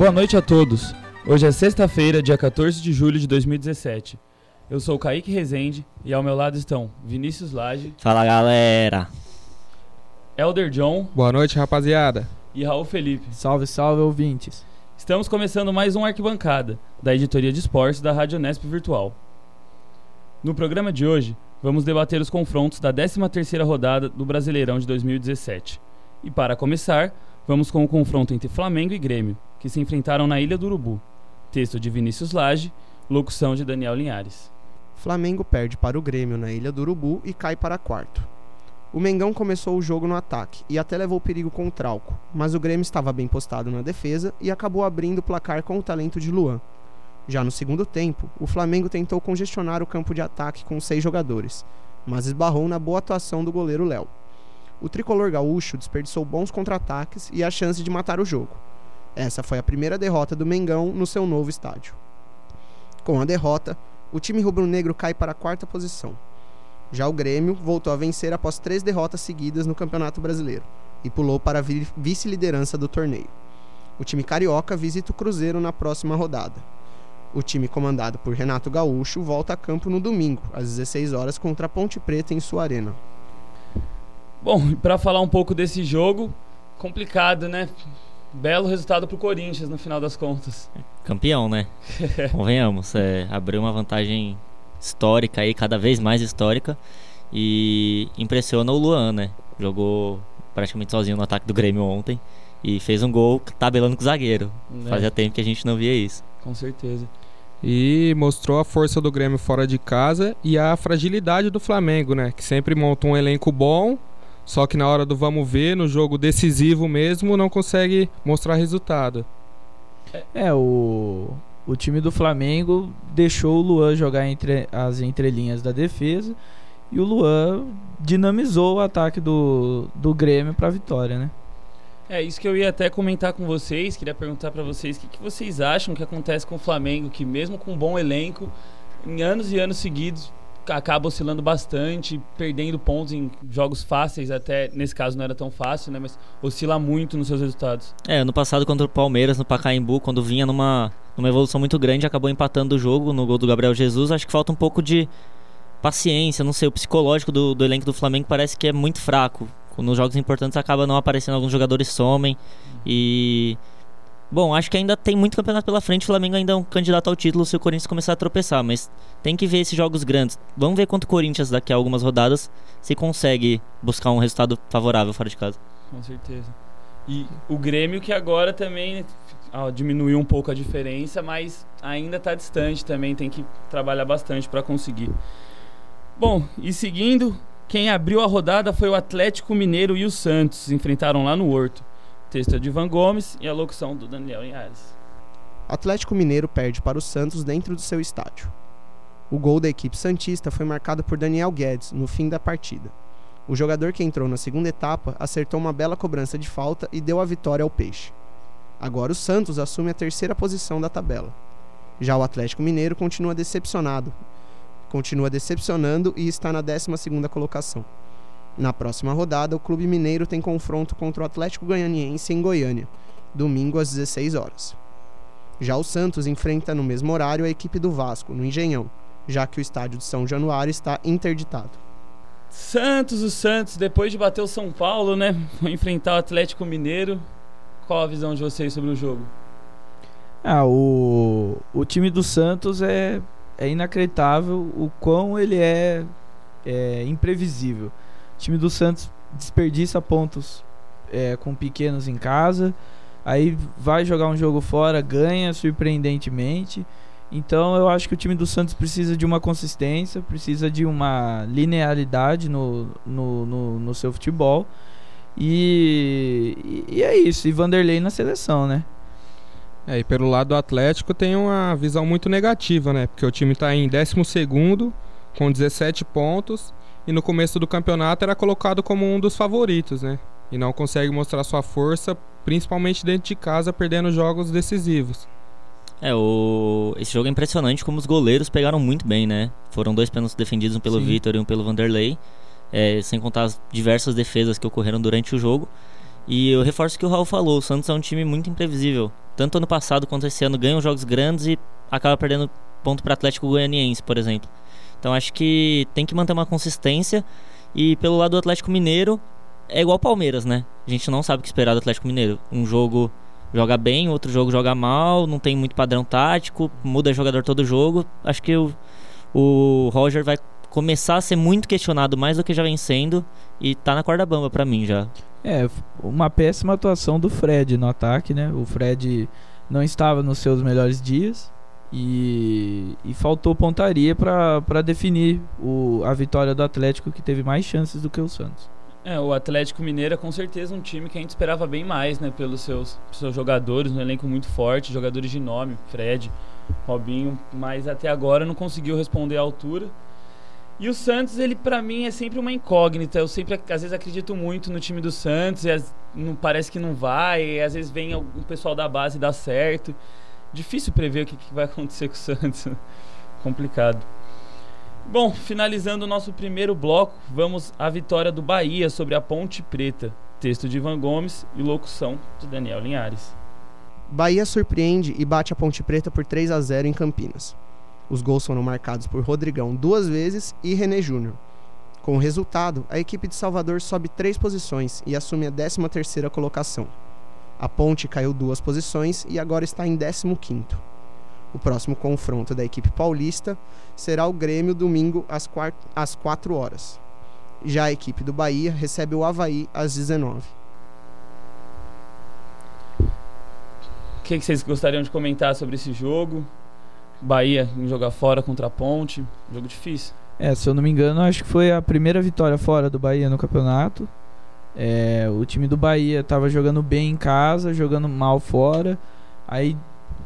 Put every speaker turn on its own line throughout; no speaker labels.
Boa noite a todos. Hoje é sexta-feira, dia 14 de julho de 2017. Eu sou o Kaique Rezende e ao meu lado estão Vinícius Lage,
Fala galera.
Elder John
Boa noite, rapaziada.
e Raul Felipe.
Salve, salve, ouvintes.
Estamos começando mais um Arquibancada, da editoria de esportes da Rádio Nesp Virtual. No programa de hoje, vamos debater os confrontos da 13ª rodada do Brasileirão de 2017. E para começar, vamos com o confronto entre Flamengo e Grêmio, que se enfrentaram na Ilha do Urubu. Texto de Vinícius Lage, locução de Daniel Linhares.
Flamengo perde para o Grêmio na Ilha do Urubu e cai para quarto. O Mengão começou o jogo no ataque e até levou perigo com o Trauco, mas o Grêmio estava bem postado na defesa e acabou abrindo o placar com o talento de Luan. Já no segundo tempo, o Flamengo tentou congestionar o campo de ataque com seis jogadores, mas esbarrou na boa atuação do goleiro Léo. O tricolor gaúcho desperdiçou bons contra-ataques e a chance de matar o jogo. Essa foi a primeira derrota do Mengão no seu novo estádio. Com a derrota, o time rubro-negro cai para a quarta posição. Já o Grêmio voltou a vencer após três derrotas seguidas no Campeonato Brasileiro e pulou para a vi- vice-liderança do torneio. O time carioca visita o Cruzeiro na próxima rodada. O time comandado por Renato Gaúcho volta a campo no domingo, às 16 horas, contra a Ponte Preta em sua arena.
Bom, para falar um pouco desse jogo, complicado, né? Belo resultado pro Corinthians no final das contas.
Campeão, né? Convenhamos. É, abriu uma vantagem histórica aí, cada vez mais histórica. E impressiona o Luan, né? Jogou praticamente sozinho no ataque do Grêmio ontem. E fez um gol tabelando com o zagueiro.
né?
Fazia tempo que a gente não via isso.
Com certeza.
E mostrou a força do Grêmio fora de casa e a fragilidade do Flamengo, né? Que sempre monta um elenco bom, só que na hora do vamos ver, no jogo decisivo mesmo, não consegue mostrar resultado.
É, o, o time do Flamengo deixou o Luan jogar entre as entrelinhas da defesa e o Luan dinamizou o ataque do, do Grêmio para a vitória, né?
É isso que eu ia até comentar com vocês. Queria perguntar pra vocês o que, que vocês acham que acontece com o Flamengo, que mesmo com um bom elenco, em anos e anos seguidos acaba oscilando bastante, perdendo pontos em jogos fáceis, até nesse caso não era tão fácil, né? Mas oscila muito nos seus resultados.
É, ano passado contra o Palmeiras no Pacaembu, quando vinha numa, numa evolução muito grande, acabou empatando o jogo no gol do Gabriel Jesus. Acho que falta um pouco de paciência, não sei, o psicológico do, do elenco do Flamengo parece que é muito fraco. Nos jogos importantes acaba não aparecendo, alguns jogadores somem e... Bom, acho que ainda tem muito campeonato pela frente, o Flamengo ainda é um candidato ao título se o Corinthians começar a tropeçar, mas tem que ver esses jogos grandes. Vamos ver quanto o Corinthians daqui a algumas rodadas se consegue buscar um resultado favorável fora de casa.
Com certeza. E o Grêmio que agora também ah, diminuiu um pouco a diferença, mas ainda está distante também, tem que trabalhar bastante para conseguir. Bom, e seguindo, quem abriu a rodada foi o Atlético Mineiro e o Santos, enfrentaram lá no Horto. Texto é de Ivan Gomes e a locução do Daniel Linhares.
Atlético Mineiro perde para o Santos dentro do seu estádio. O gol da equipe santista foi marcado por Daniel Guedes no fim da partida. O jogador que entrou na segunda etapa acertou uma bela cobrança de falta e deu a vitória ao Peixe. Agora o Santos assume a terceira posição da tabela. Já o Atlético Mineiro continua decepcionado, continua decepcionando e está na 12ª colocação. Na próxima rodada, o Clube Mineiro tem confronto contra o Atlético Goianiense em Goiânia, domingo às 16 horas. Já o Santos enfrenta no mesmo horário a equipe do Vasco, no Engenhão, já que o estádio de São Januário está interditado.
Santos, o Santos, depois de bater o São Paulo, né? Vai enfrentar o Atlético Mineiro. Qual a visão de vocês sobre o jogo?
Ah, o, o time do Santos é, é inacreditável o quão ele é, é imprevisível. Time do Santos desperdiça pontos é, com pequenos em casa, aí vai jogar um jogo fora, ganha surpreendentemente. Então eu acho que o time do Santos precisa de uma consistência, precisa de uma linearidade no, no, no, no seu futebol. E, e é isso, e Vanderlei na seleção, né?
É, e pelo lado do Atlético tem uma visão muito negativa, né? Porque o time está em 12º com 17 pontos e no começo do campeonato era colocado como um dos favoritos, né? E não consegue mostrar sua força, principalmente dentro de casa, perdendo jogos decisivos.
É, o... esse jogo é impressionante como os goleiros pegaram muito bem, né? Foram dois pênaltis defendidos, um pelo
Sim.
Vitor e um pelo Vanderlei. É, sem contar as diversas defesas que ocorreram durante o jogo. E eu reforço o que o Raul falou, o Santos é um time muito imprevisível. tanto ano passado quanto esse ano, ganham jogos grandes e acaba perdendo ponto para Atlético Goianiense, por exemplo. Então acho que tem que manter uma consistência. E pelo lado do Atlético Mineiro, é igual Palmeiras, né? A gente não sabe o que esperar do Atlético Mineiro. Um jogo joga bem, outro jogo joga mal, não tem muito padrão tático, muda jogador todo jogo. Acho que o, o Roger vai começar a ser muito questionado mais do que já vem sendo e tá na corda bamba para mim já.
É, uma péssima atuação do Fred no ataque, né? O Fred não estava nos seus melhores dias e, e faltou pontaria para definir o, a vitória do Atlético, que teve mais chances do que o Santos.
É, o Atlético Mineiro é com certeza um time que a gente esperava bem mais, né? Pelos seus, seus jogadores, um elenco muito forte, jogadores de nome, Fred, Robinho, mas até agora não conseguiu responder à altura. E o Santos, ele para mim é sempre uma incógnita. Eu sempre, às vezes, acredito muito no time do Santos e as, não, parece que não vai. E às vezes vem o pessoal da base e dá certo. Difícil prever o que, que vai acontecer com o Santos. Complicado. Bom, finalizando o nosso primeiro bloco, vamos à vitória do Bahia sobre a Ponte Preta. Texto de Ivan Gomes e locução de Daniel Linhares.
Bahia surpreende e bate a Ponte Preta por 3 a 0 em Campinas. Os gols foram marcados por Rodrigão duas vezes e René Júnior. Com o resultado, a equipe de Salvador sobe três posições e assume a 13ª colocação. A Ponte caiu duas posições e agora está em 15º. O próximo confronto da equipe paulista será o Grêmio domingo às, às 4 horas. Já a equipe do Bahia recebe o Havaí às 19
O que, que vocês gostariam de comentar sobre esse jogo? Bahia em jogar fora contra a Ponte. Jogo difícil.
É, se eu não me engano, acho que foi a primeira vitória fora do Bahia no campeonato. É, o time do Bahia estava jogando bem em casa, jogando mal fora. Aí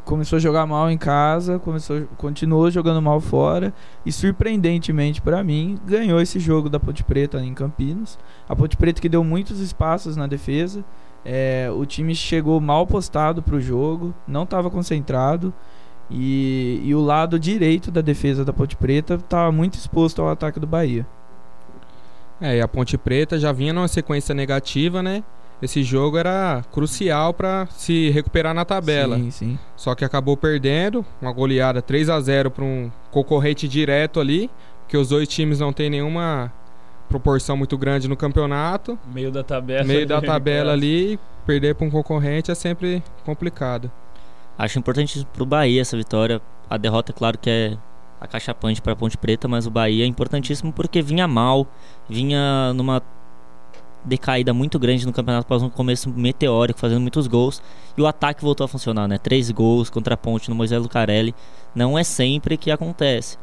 começou a jogar mal em casa, começou, continuou jogando mal fora e surpreendentemente para mim ganhou esse jogo da Ponte Preta em Campinas. A Ponte Preta que deu muitos espaços na defesa. É, o time chegou mal postado para o jogo, não estava concentrado. E, e o lado direito da defesa da Ponte Preta estava muito exposto ao ataque do Bahia.
É, e a Ponte Preta já vinha numa sequência negativa, né? Esse jogo era crucial para se recuperar na tabela.
Sim, sim.
Só que acabou perdendo, uma goleada 3 a 0 para um concorrente direto ali, que os dois times não têm nenhuma proporção muito grande no campeonato.
Meio da tabela.
Meio da tabela ali, perder para um concorrente é sempre complicado.
Acho importante para o Bahia essa vitória. A derrota, é claro que é acachapante para Ponte Preta, mas o Bahia é importantíssimo porque vinha mal, vinha numa decaída muito grande no campeonato após um começo meteórico, fazendo muitos gols. E o ataque voltou a funcionar, né? Três gols contra a Ponte no Moisés Lucarelli. Não é sempre que acontece.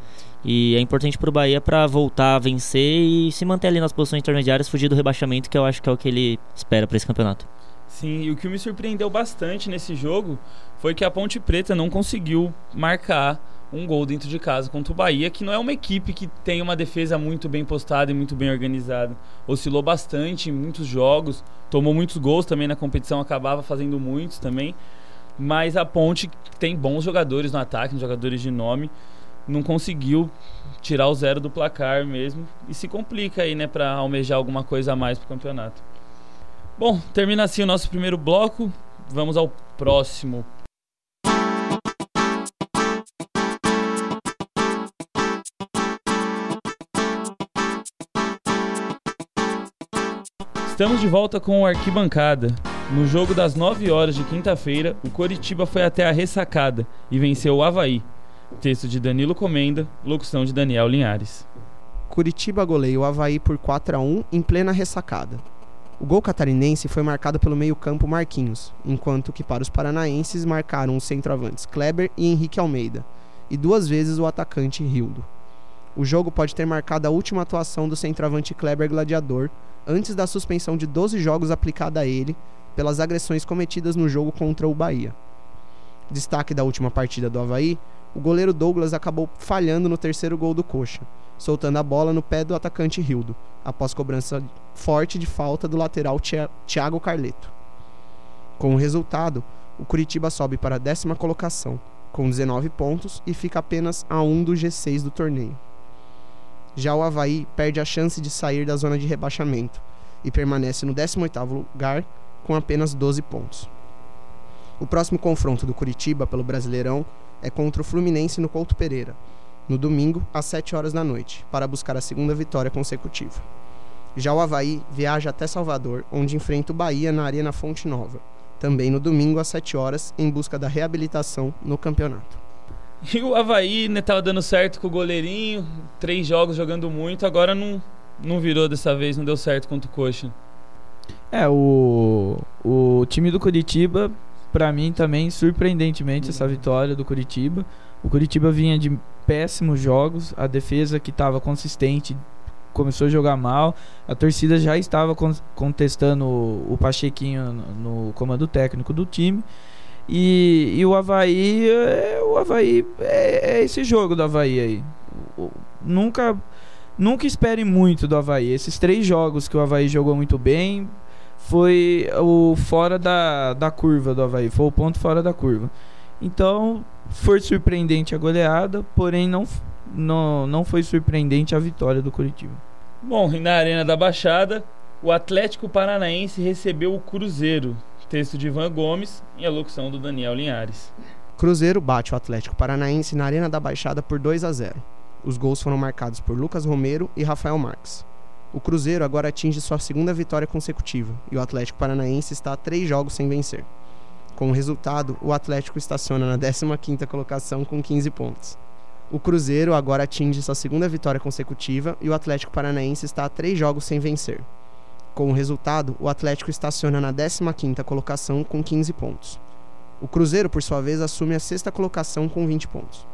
E é importante para o Bahia para voltar a vencer e se manter ali nas posições intermediárias, fugir do rebaixamento, que eu acho que é o que ele espera para esse campeonato.
Sim, e o que me surpreendeu bastante nesse jogo foi que a Ponte Preta não conseguiu marcar um gol dentro de casa contra o Bahia, que não é uma equipe que tem uma defesa muito bem postada e muito bem organizada. Oscilou bastante em muitos jogos, tomou muitos gols também na competição, acabava fazendo muitos também. Mas a Ponte tem bons jogadores no ataque, jogadores de nome, não conseguiu tirar o zero do placar mesmo e se complica aí, né, para almejar alguma coisa a mais pro campeonato. Bom, termina assim o nosso primeiro bloco. Vamos ao próximo. Estamos de volta com o Arquibancada. No jogo das 9 horas de quinta-feira, o Coritiba foi até a ressacada e venceu o Havaí. Texto de Danilo Comenda, locução de Daniel Linhares.
Curitiba goleia o Havaí por 4 a 1 em plena ressacada. O gol catarinense foi marcado pelo meio-campo Marquinhos, enquanto que para os paranaenses marcaram os centroavantes Kleber e Henrique Almeida, e duas vezes o atacante Rildo. O jogo pode ter marcado a última atuação do centroavante Kleber Gladiador, antes da suspensão de 12 jogos aplicada a ele pelas agressões cometidas no jogo contra o Bahia. Destaque da última partida do Havaí, o goleiro Douglas acabou falhando no terceiro gol do Coxa, soltando a bola no pé do atacante Rildo, após cobrança forte de falta do lateral Thiago Carleto. Com o resultado, o Curitiba sobe para a décima colocação, com 19 pontos e fica apenas a um do G6 do torneio. Já o Havaí perde a chance de sair da zona de rebaixamento e permanece no 18º lugar com apenas 12 pontos. O próximo confronto do Curitiba pelo Brasileirão é contra o Fluminense no Couto Pereira, no domingo, às 7 horas da noite, para buscar a segunda vitória consecutiva. Já o Havaí viaja até Salvador, onde enfrenta o Bahia na Arena Fonte Nova, também no domingo às 7 horas, em busca da reabilitação no campeonato.
E o Havaí né, tava dando certo com o goleirinho, três jogos jogando muito, agora não, não virou dessa vez, não deu certo contra o Coxa.
É, o, o time do Curitiba, para mim também, surpreendentemente, essa vitória do Curitiba. O Curitiba vinha de péssimos jogos, a defesa que estava consistente começou a jogar mal, a torcida já estava contestando o, o Pachequinho no, no comando técnico do time. E, e o Havaí, é, o Havaí é, é, esse jogo do Havaí aí. Nunca, nunca espere muito do Havaí. Esses três jogos que o Havaí jogou muito bem foi o fora da, da curva do Havaí, foi o ponto fora da curva. Então, foi surpreendente a goleada, porém não, não, não foi surpreendente a vitória do Curitiba.
Bom, na Arena da Baixada, o Atlético Paranaense recebeu o Cruzeiro. Texto de Ivan Gomes e a locução do Daniel Linhares.
Cruzeiro bate o Atlético Paranaense na Arena da Baixada por 2 a 0. Os gols foram marcados por Lucas Romero e Rafael Marques. O Cruzeiro agora atinge sua segunda vitória consecutiva e o Atlético Paranaense está a três jogos sem vencer. Com o resultado, o Atlético estaciona na 15ª colocação com 15 pontos. O Cruzeiro agora atinge sua segunda vitória consecutiva e o Atlético Paranaense está a três jogos sem vencer. Com o resultado, o Atlético estaciona na 15ª colocação com 15 pontos. O Cruzeiro, por sua vez, assume a sexta colocação com 20 pontos.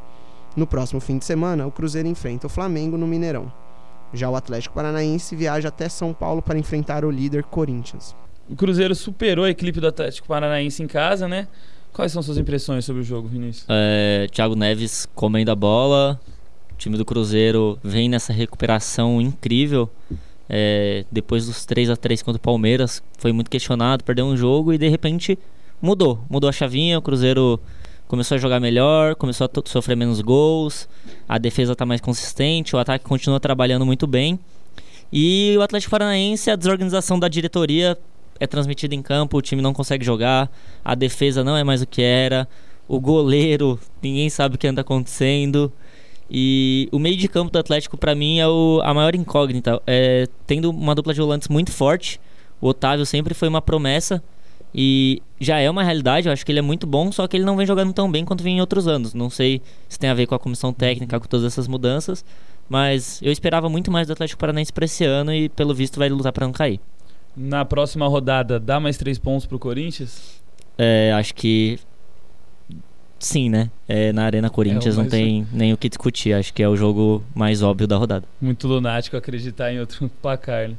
No próximo fim de semana, o Cruzeiro enfrenta o Flamengo no Mineirão. Já o Atlético Paranaense viaja até São Paulo para enfrentar o líder Corinthians.
O Cruzeiro superou a equipe do Atlético Paranaense em casa, né? Quais são suas impressões sobre o jogo, Vinícius?
É, Thiago Neves comendo a bola. O time do Cruzeiro vem nessa recuperação incrível é, depois dos 3 a 3 contra o Palmeiras, foi muito questionado, perdeu um jogo e de repente mudou. Mudou a chavinha, o Cruzeiro começou a jogar melhor, começou a sofrer menos gols, a defesa está mais consistente, o ataque continua trabalhando muito bem. E o Atlético Paranaense, a desorganização da diretoria é transmitida em campo, o time não consegue jogar, a defesa não é mais o que era, o goleiro, ninguém sabe o que anda acontecendo. E o meio de campo do Atlético, para mim, é o, a maior incógnita. É, tendo uma dupla de volantes muito forte, o Otávio sempre foi uma promessa e já é uma realidade. Eu acho que ele é muito bom, só que ele não vem jogando tão bem quanto vinha em outros anos. Não sei se tem a ver com a comissão técnica, com todas essas mudanças, mas eu esperava muito mais do Atlético Paranaense para esse ano e, pelo visto, vai lutar para não cair.
Na próxima rodada, dá mais três pontos pro Corinthians?
É, acho que sim, né? É, na Arena Corinthians é, não tem nem o que discutir. Acho que é o jogo mais óbvio da rodada.
Muito lunático acreditar em outro placar, né?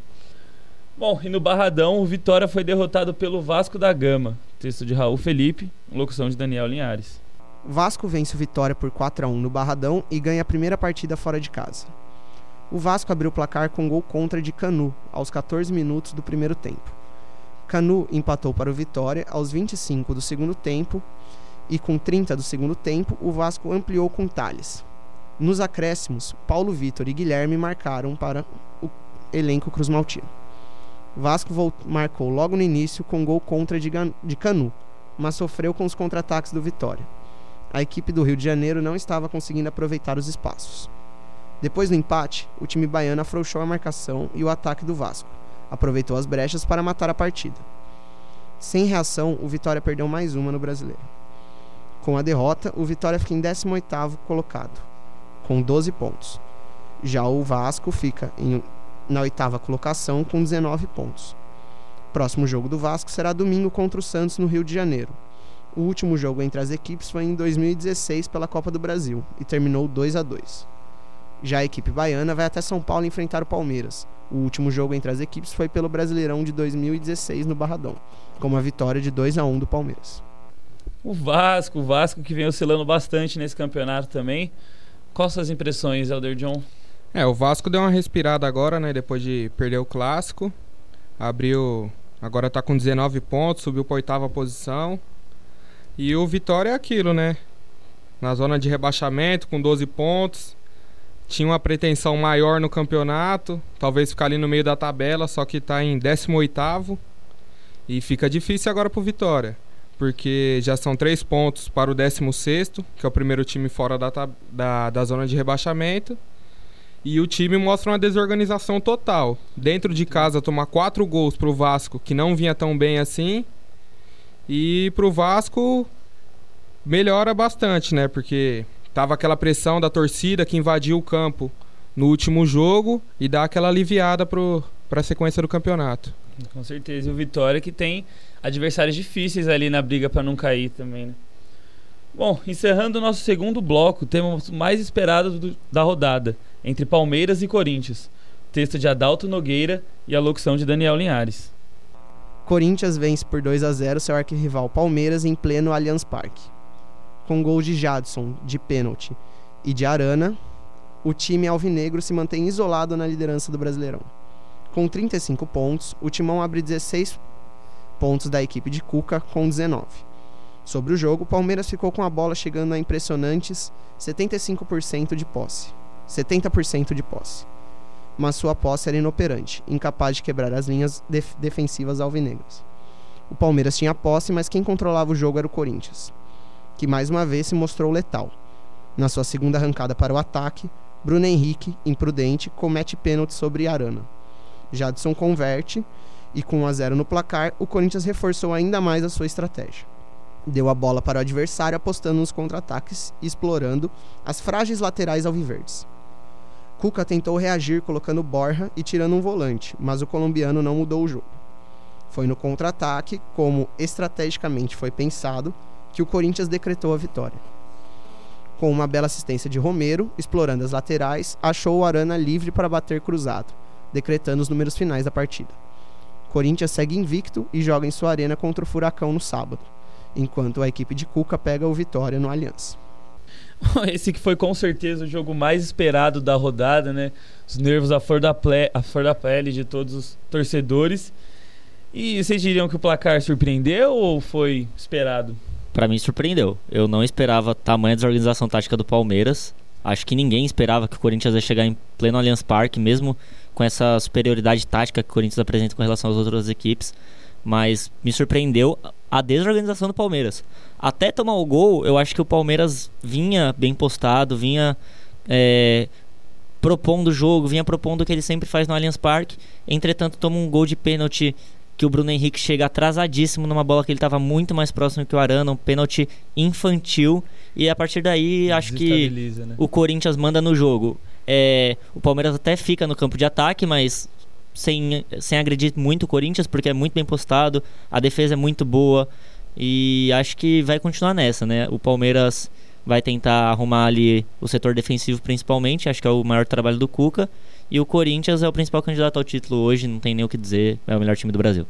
Bom, e no Barradão, o Vitória foi derrotado pelo Vasco da Gama. Texto de Raul Felipe, locução de Daniel Linhares.
Vasco vence o Vitória por 4 a 1 no Barradão e ganha a primeira partida fora de casa. O Vasco abriu o placar com gol contra de Canu, aos 14 minutos do primeiro tempo. Canu empatou para o Vitória aos 25 do segundo tempo e com 30 do segundo tempo, o Vasco ampliou com Thales. Nos acréscimos, Paulo Vitor e Guilherme marcaram para o elenco Cruz Maltino. Vasco marcou logo no início com gol contra de, de Canu, mas sofreu com os contra-ataques do Vitória. A equipe do Rio de Janeiro não estava conseguindo aproveitar os espaços. Depois do empate, o time baiano afrouxou a marcação e o ataque do Vasco. Aproveitou as brechas para matar a partida. Sem reação, o Vitória perdeu mais uma no Brasileiro. Com a derrota, o Vitória fica em 18º colocado, com 12 pontos. Já o Vasco fica em, na oitava colocação com 19 pontos. Próximo jogo do Vasco será domingo contra o Santos no Rio de Janeiro. O último jogo entre as equipes foi em 2016 pela Copa do Brasil e terminou 2 a 2. Já a equipe baiana vai até São Paulo enfrentar o Palmeiras. O último jogo entre as equipes foi pelo Brasileirão de 2016 no Barradão, com uma vitória de 2 a 1 do Palmeiras.
O Vasco, o Vasco que vem oscilando bastante nesse campeonato também. Quais suas impressões, Elder John?
É, o Vasco deu uma respirada agora, né? Depois de perder o clássico. Abriu. Agora tá com 19 pontos, subiu pra oitava posição. E o Vitória é aquilo, né? Na zona de rebaixamento, com 12 pontos. Tinha uma pretensão maior no campeonato. Talvez ficar ali no meio da tabela, só que tá em 18. E fica difícil agora pro Vitória porque já são três pontos para o 16, que é o primeiro time fora da, da, da zona de rebaixamento. E o time mostra uma desorganização total. Dentro de casa, tomar quatro gols para o Vasco, que não vinha tão bem assim. E para o Vasco, melhora bastante, né? Porque tava aquela pressão da torcida que invadiu o campo no último jogo e dá aquela aliviada para a sequência do campeonato.
Com certeza. E o Vitória que tem adversários difíceis ali na briga para não cair também, né? Bom, encerrando o nosso segundo bloco, temos mais esperado do, da rodada, entre Palmeiras e Corinthians. Texto de Adalto Nogueira e a locução de Daniel Linhares.
Corinthians vence por 2 a 0 seu arquirrival Palmeiras em pleno Allianz Parque. Com gol de Jadson, de pênalti, e de Arana, o time alvinegro se mantém isolado na liderança do Brasileirão. Com 35 pontos, o Timão abre 16 pontos da equipe de Cuca com 19. Sobre o jogo, o Palmeiras ficou com a bola chegando a impressionantes 75% de posse. 70% de posse. Mas sua posse era inoperante, incapaz de quebrar as linhas def defensivas alvinegras. O Palmeiras tinha posse, mas quem controlava o jogo era o Corinthians, que mais uma vez se mostrou letal. Na sua segunda arrancada para o ataque, Bruno Henrique, imprudente, comete pênalti sobre Arana. Jadson converte e com 1 a 0 no placar, o Corinthians reforçou ainda mais a sua estratégia. Deu a bola para o adversário apostando nos contra-ataques e explorando as frágeis laterais alviverdes. Cuca tentou reagir colocando Borja e tirando um volante, mas o colombiano não mudou o jogo. Foi no contra-ataque, como estrategicamente foi pensado, que o Corinthians decretou a vitória. Com uma bela assistência de Romero, explorando as laterais, achou o Arana livre para bater cruzado, decretando os números finais da partida. Corinthians segue invicto e joga em sua arena contra o Furacão no sábado, enquanto a equipe de Cuca pega o Vitória no Allianz.
Esse que foi com certeza o jogo mais esperado da rodada, né? Os nervos à flor da, ple, à flor da pele de todos os torcedores. E vocês diriam que o placar surpreendeu ou foi esperado?
Para mim surpreendeu. Eu não esperava tamanha desorganização tática do Palmeiras. Acho que ninguém esperava que o Corinthians ia chegar em pleno Allianz Parque, mesmo com essa superioridade tática que o Corinthians apresenta com relação às outras equipes, mas me surpreendeu a desorganização do Palmeiras. Até tomar o gol, eu acho que o Palmeiras vinha bem postado, vinha é, propondo o jogo, vinha propondo o que ele sempre faz no Allianz Parque. Entretanto, toma um gol de pênalti que o Bruno Henrique chega atrasadíssimo numa bola que ele estava muito mais próximo que o Arana, um pênalti infantil. E a partir daí, acho que né? o Corinthians manda no jogo. É, o Palmeiras até fica no campo de ataque, mas sem, sem agredir muito o Corinthians, porque é muito bem postado, a defesa é muito boa e acho que vai continuar nessa, né? O Palmeiras vai tentar arrumar ali o setor defensivo principalmente, acho que é o maior trabalho do Cuca. E o Corinthians é o principal candidato ao título hoje, não tem nem o que dizer, é o melhor time do Brasil.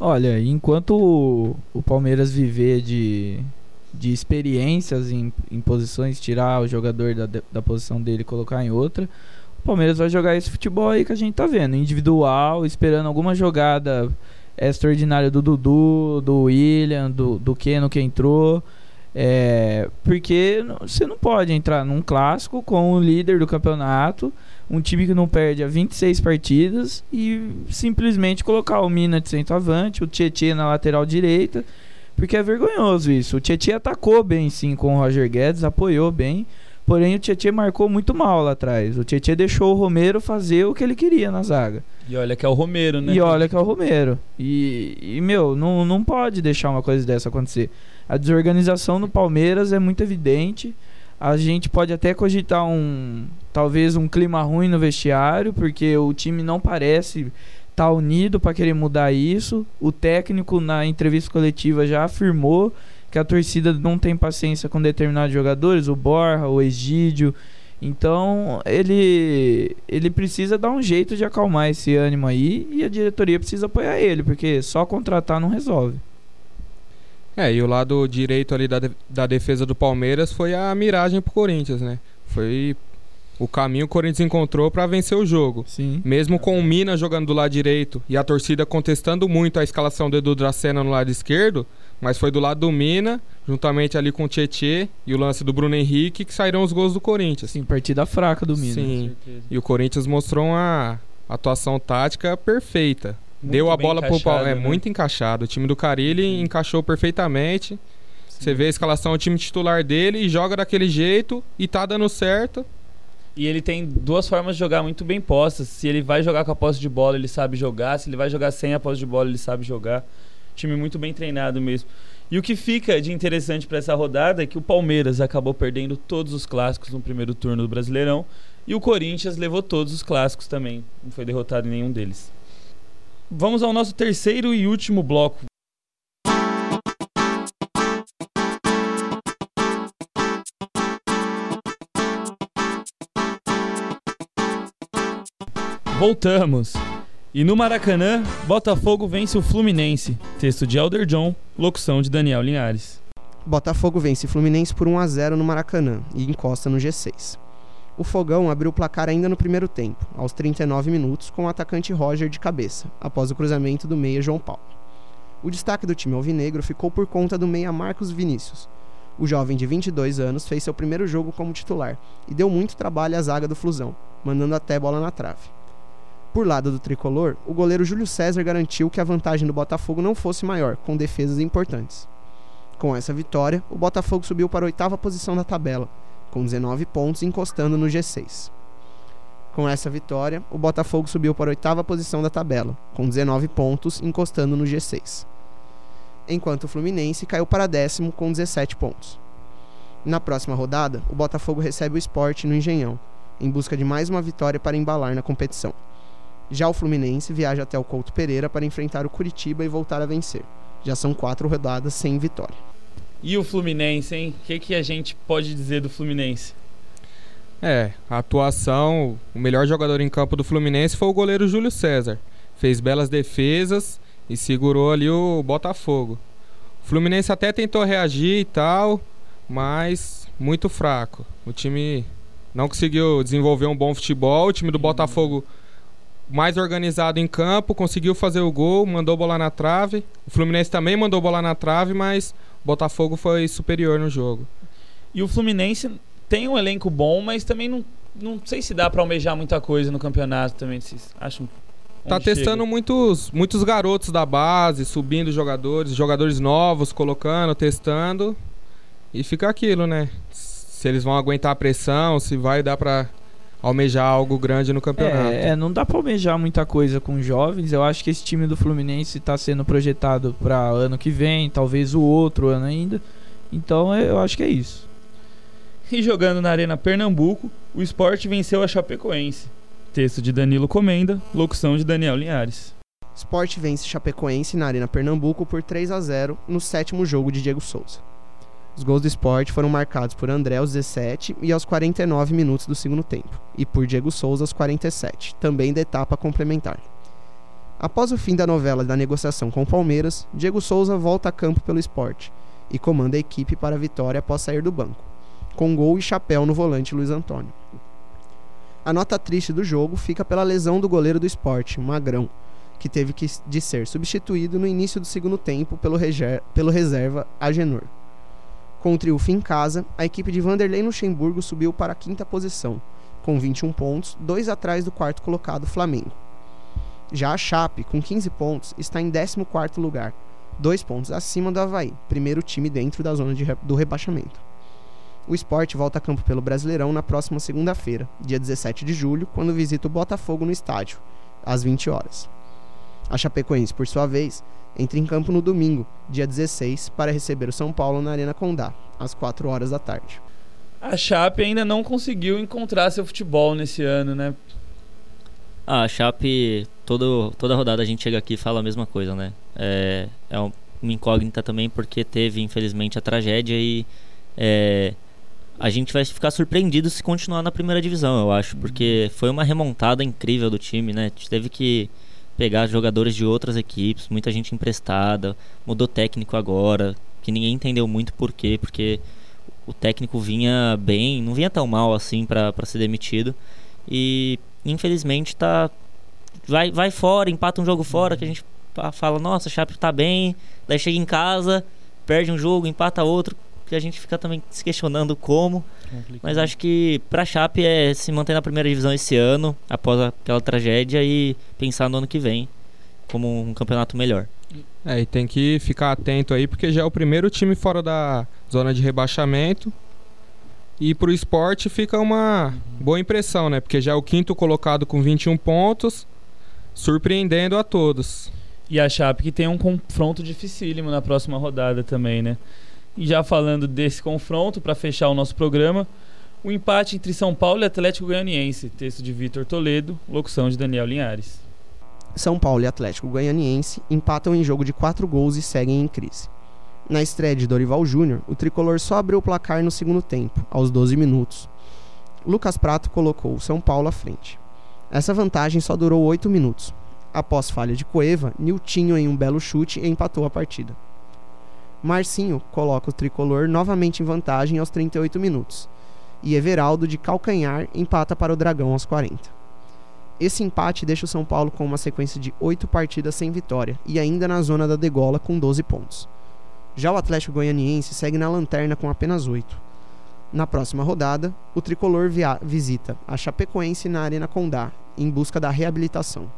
Olha, enquanto o, Palmeiras viver de, de experiências em, em posições, tirar o jogador da, da posição dele e colocar em outra, o Palmeiras vai jogar esse futebol aí que a gente tá vendo, individual, esperando alguma jogada extraordinária do Dudu, do William, do, do Keno que entrou. É, porque você não pode entrar num clássico com o líder do campeonato, um time que não perde a 26 partidas e simplesmente colocar o Mina de centroavante, o Tietchan na lateral direita porque é vergonhoso isso. O Tietchan atacou bem sim com o Roger Guedes, apoiou bem. Porém, o Tietchan marcou muito mal lá atrás. O Tietchan deixou o Romero fazer o que ele queria na zaga.
E olha que é o Romero, né?
E olha que é o Romero. E, e meu, não, não pode deixar uma coisa dessa acontecer. A desorganização no Palmeiras é muito evidente. A gente pode até cogitar um. Talvez um clima ruim no vestiário, porque o time não parece tá unido para querer mudar isso. O técnico na entrevista coletiva já afirmou que a torcida não tem paciência com determinados jogadores, o Borja, o Egídio. Então, ele ele precisa dar um jeito de acalmar esse ânimo aí e a diretoria precisa apoiar ele, porque só contratar não resolve.
É, e o lado direito ali da, da defesa do Palmeiras foi a miragem pro Corinthians, né? Foi o caminho o Corinthians encontrou para vencer o jogo.
Sim.
Mesmo com o Mina jogando do lado direito e a torcida contestando muito a escalação do Edu Dracena no lado esquerdo, mas foi do lado do Mina, juntamente ali com o Tietê e o lance do Bruno Henrique, que saíram os gols do Corinthians.
Sim, partida fraca do Mina.
Sim. E o Corinthians mostrou uma atuação tática perfeita. Deu a bola pro Palmeiras. É
né?
muito encaixado. O time do Carilli encaixou perfeitamente. Você vê a escalação, o time titular dele e joga daquele jeito e tá dando certo.
E ele tem duas formas de jogar muito bem postas. Se ele vai jogar com a posse de bola, ele sabe jogar. Se ele vai jogar sem a posse de bola, ele sabe jogar. Time muito bem treinado mesmo. E o que fica de interessante para essa rodada é que o Palmeiras acabou perdendo todos os clássicos no primeiro turno do Brasileirão e o Corinthians levou todos os clássicos também, não foi derrotado em nenhum deles. Vamos ao nosso terceiro e último bloco. Voltamos. E no Maracanã, Botafogo vence o Fluminense. Texto de Elder John, locução de Daniel Linhares.
Botafogo vence Fluminense por 1 a 0 no Maracanã e encosta no G6. O Fogão abriu o placar ainda no primeiro tempo, aos 39 minutos, com o atacante Roger de cabeça, após o cruzamento do meia João Paulo. O destaque do time alvinegro ficou por conta do meia Marcos Vinícius. O jovem de 22 anos fez seu primeiro jogo como titular e deu muito trabalho à zaga do Flusão, mandando até bola na trave. Por lado do tricolor, o goleiro Júlio César garantiu que a vantagem do Botafogo não fosse maior, com defesas importantes. Com essa vitória, o Botafogo subiu para a oitava posição da tabela, com 19 pontos, encostando no G6. Com essa vitória, o Botafogo subiu para a oitava posição da tabela, com 19 pontos, encostando no G6. Enquanto o Fluminense caiu para décimo com 17 pontos. Na próxima rodada, o Botafogo recebe o Sport no Engenhão, em busca de mais uma vitória para embalar na competição. Já o Fluminense viaja até o Couto Pereira para enfrentar o Curitiba e voltar a vencer. Já são quatro rodadas sem vitória.
E o Fluminense, hein? O que, que a gente pode dizer do Fluminense?
É, a atuação, o melhor jogador em campo do Fluminense foi o goleiro Júlio César. Fez belas defesas e segurou ali o Botafogo. O Fluminense até tentou reagir e tal, mas muito fraco. O time não conseguiu desenvolver um bom futebol. O time do Botafogo mais organizado em campo, conseguiu fazer o gol, mandou bola na trave. O Fluminense também mandou bola na trave, mas o Botafogo foi superior no jogo.
E o Fluminense tem um elenco bom, mas também não, não sei se dá pra almejar muita coisa no campeonato também. Vocês acham?
Tá testando
chega?
muitos, muitos garotos da base, subindo jogadores, jogadores novos, colocando, testando. E fica aquilo, né? Se eles vão aguentar a pressão, se vai dar pra almejar algo grande no campeonato.
É, é, não dá pra almejar muita coisa com jovens. Eu acho que esse time do Fluminense tá sendo projetado pra ano que vem, talvez o outro ano ainda. Então é, eu acho que é isso.
E jogando na Arena Pernambuco, o Sport venceu a Chapecoense. Texto de Danilo Comenda, locução de Daniel Linhares.
Sport vence Chapecoense na Arena Pernambuco por 3 a 0 no sétimo jogo de Diego Souza. Os gols do Sport foram marcados por André aos 17 e aos 49 minutos do segundo tempo, e por Diego Souza aos 47, também da etapa complementar. Após o fim da novela da negociação com o Palmeiras, Diego Souza volta a campo pelo Sport e comanda a equipe para a vitória após sair do banco, com gol e chapéu no volante Luiz Antônio. A nota triste do jogo fica pela lesão do goleiro do Sport, Magrão, que teve que de ser substituído no início do segundo tempo pelo, pelo reserva Agenor. Com o triunfo em casa, a equipe de Vanderlei Luxemburgo subiu para a quinta posição, com 21 pontos, dois atrás do quarto colocado Flamengo. Já a Chape, com 15 pontos, está em 14º lugar, dois pontos acima do Havaí, primeiro time dentro da zona re- do rebaixamento. O esporte volta a campo pelo Brasileirão na próxima segunda-feira, dia 17 de julho, quando visita o Botafogo no estádio, às 20 horas. A Chapecoense, por sua vez, entra em campo no domingo, dia 16, para receber o São Paulo na Arena Condá, às 4 horas da tarde.
A Chape ainda não conseguiu encontrar seu futebol nesse ano, né?
Ah, a Chape, todo, toda rodada a gente chega aqui e fala a mesma coisa, né? É, é um- uma incógnita também porque teve, infelizmente, a tragédia e é, a gente vai ficar surpreendido se continuar na primeira divisão, eu acho, porque foi uma remontada incrível do time, né? A gente teve que pegar jogadores de outras equipes, muita gente emprestada, mudou técnico agora, que ninguém entendeu muito por quê, porque o técnico vinha bem, não vinha tão mal assim pra ser demitido. E infelizmente tá vai vai fora, empata um jogo fora que a gente fala, nossa, Chape tá bem, daí chega em casa, perde um jogo, empata outro, que a gente fica também se questionando como, mas acho que pra Chape é se manter na primeira divisão esse ano, após aquela tragédia e pensar no ano que vem. como um campeonato melhor.
É, e tem que ficar atento aí, porque já é o primeiro time fora da zona de rebaixamento. E pro esporte fica uma boa impressão, né? Porque já é o quinto colocado com 21 pontos, surpreendendo a todos.
E a Chape que tem um confronto dificílimo na próxima rodada também, né? E já falando desse confronto, para fechar o nosso programa, o empate entre São Paulo e Atlético Goianiense. Texto de Vitor Toledo, locução de Daniel Linhares.
São Paulo e Atlético Goianiense empatam em jogo de 4 gols e seguem em crise. Na estreia de Dorival Júnior, o tricolor só abriu o placar no segundo tempo, aos 12 minutos. Lucas Prato colocou o São Paulo à frente. Essa vantagem só durou 8 minutos. Após falha de Coeva, Niltinho em um belo chute empatou a partida. Marcinho coloca o tricolor novamente em vantagem aos 38 minutos. E Everaldo de calcanhar empata para o Dragão aos 40. Esse empate deixa o São Paulo com uma sequência de 8 partidas sem vitória e ainda na zona da degola com 12 pontos. Já o Atlético Goianiense segue na lanterna com apenas 8. Na próxima rodada, o tricolor visita a Chapecoense na Arena Condá, em busca da reabilitação.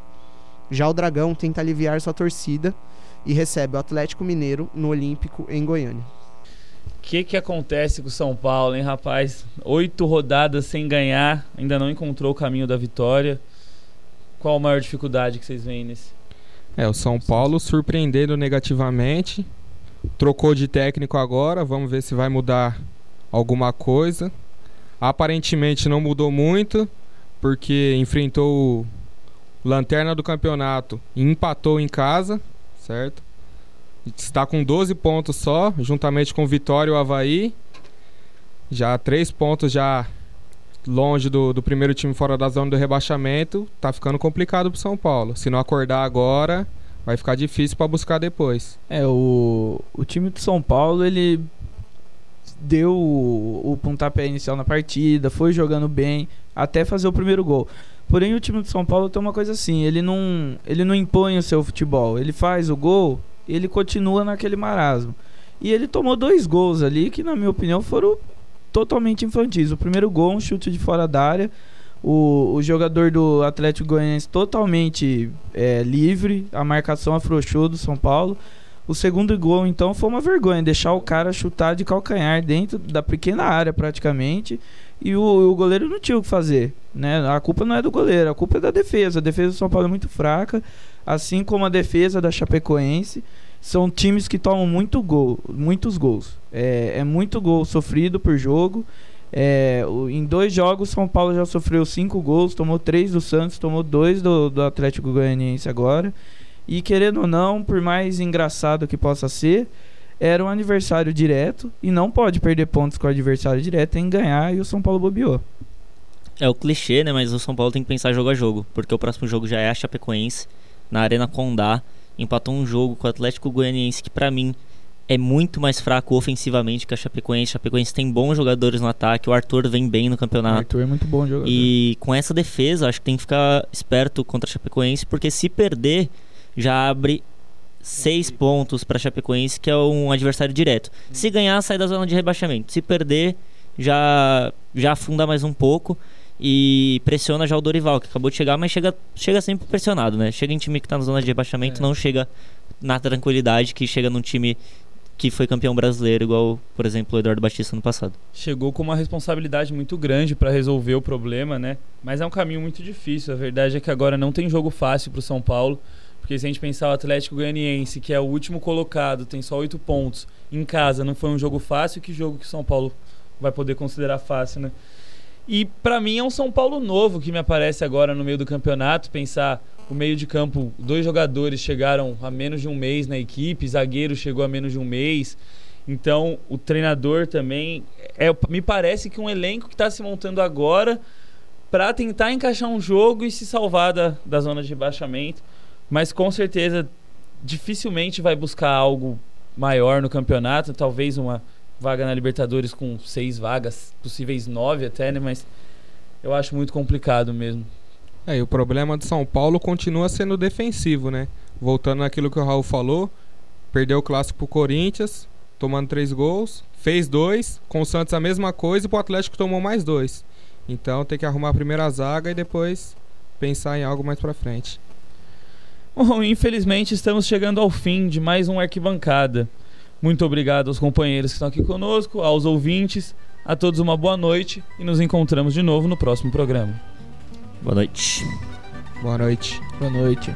Já o Dragão tenta aliviar sua torcida e recebe o Atlético Mineiro no Olímpico em Goiânia.
O que, que acontece com o São Paulo, hein, rapaz? Oito rodadas sem ganhar, ainda não encontrou o caminho da vitória. Qual a maior dificuldade que vocês veem nesse?
É, o São Paulo surpreendendo negativamente, Trocou de técnico agora, vamos ver se vai mudar alguma coisa. Aparentemente não mudou muito, porque enfrentou o lanterna do campeonato e empatou em casa, certo? Está com 12 pontos só, juntamente com Vitória e o Havaí. Já três pontos já longe do, do primeiro time fora da zona do rebaixamento. Tá ficando complicado pro São Paulo. Se não acordar agora, vai ficar difícil para buscar depois.
É, o, o time do São Paulo, ele deu o, o pontapé inicial na partida, foi jogando bem, até fazer o primeiro gol. Porém, o time do São Paulo tem uma coisa assim, ele não, ele não impõe o seu futebol, ele faz o gol, ele continua naquele marasmo. E ele tomou dois gols ali que, na minha opinião, foram totalmente infantis. O primeiro gol, um chute de fora da área, o, o jogador do Atlético Goianiense totalmente é, livre, a marcação afrouxou do São Paulo. O segundo gol, então, foi uma vergonha, deixar o cara chutar de calcanhar dentro da pequena área, praticamente. E o, o, goleiro não tinha o que fazer, né? A culpa não é do goleiro, a culpa é da defesa. A defesa do São Paulo é muito fraca, assim como a defesa da Chapecoense. São times que tomam muito gol, muitos gols. É, é muito gol sofrido por jogo. É, em dois jogos, São Paulo já sofreu cinco gols, tomou três do Santos, tomou dois do, do Atlético Goianiense agora. E querendo ou não, por mais engraçado que possa ser, era um adversário direto e não pode perder pontos com o adversário direto, tem que ganhar e o São Paulo bobeou.
É o clichê, né? Mas o São Paulo tem que pensar jogo a jogo, porque o próximo jogo já é a Chapecoense, na Arena Condá. Empatou um jogo com o Atlético Goianiense que, para mim, é muito mais fraco ofensivamente que a Chapecoense. A Chapecoense tem bons jogadores no ataque, o Arthur vem bem no campeonato. O
Arthur é muito bom jogador.
E com essa defesa, acho que tem que ficar esperto contra a Chapecoense, porque se perder, já abre seis pontos para Chapecoense, que é um adversário direto. Se ganhar, sai da zona de rebaixamento. Se perder, já, já afunda mais um pouco e pressiona já o Dorival, que acabou de chegar, mas chega, chega sempre pressionado, né? Chega em time que está na zona de rebaixamento, é. não chega na tranquilidade que chega num time que foi campeão brasileiro, igual, por exemplo, o Eduardo Batista no passado.
Chegou com uma responsabilidade muito grande para resolver o problema, né? Mas é um caminho muito difícil. A verdade é que agora não tem jogo fácil para o São Paulo, porque se a gente pensar o Atlético Goianiense, que é o último colocado, tem só oito pontos, em casa não foi um jogo fácil, que jogo que São Paulo vai poder considerar fácil, né? E para mim é um São Paulo novo que me aparece agora no meio do campeonato, pensar o meio de campo, dois jogadores chegaram a menos de um mês na equipe, zagueiro chegou a menos de um mês. Então, o treinador também. É, me parece que um elenco que está se montando agora para tentar encaixar um jogo e se salvar da, da zona de rebaixamento. Mas com certeza, dificilmente vai buscar algo maior no campeonato. Talvez uma vaga na Libertadores com seis vagas, possíveis nove até, né? Mas eu acho muito complicado mesmo.
É, e o problema de São Paulo continua sendo defensivo, né? Voltando naquilo que o Raul falou, perdeu o clássico pro Corinthians, tomando três gols, fez dois, com o Santos a mesma coisa e o Atlético tomou mais dois. Então tem que arrumar a primeira zaga e depois pensar em algo mais pra frente.
Bom, infelizmente estamos chegando ao fim de mais um Arquibancada. Muito obrigado aos companheiros que estão aqui conosco, aos ouvintes, a todos uma boa noite e nos encontramos de novo no próximo programa.
Boa noite.
Boa noite.
Boa noite.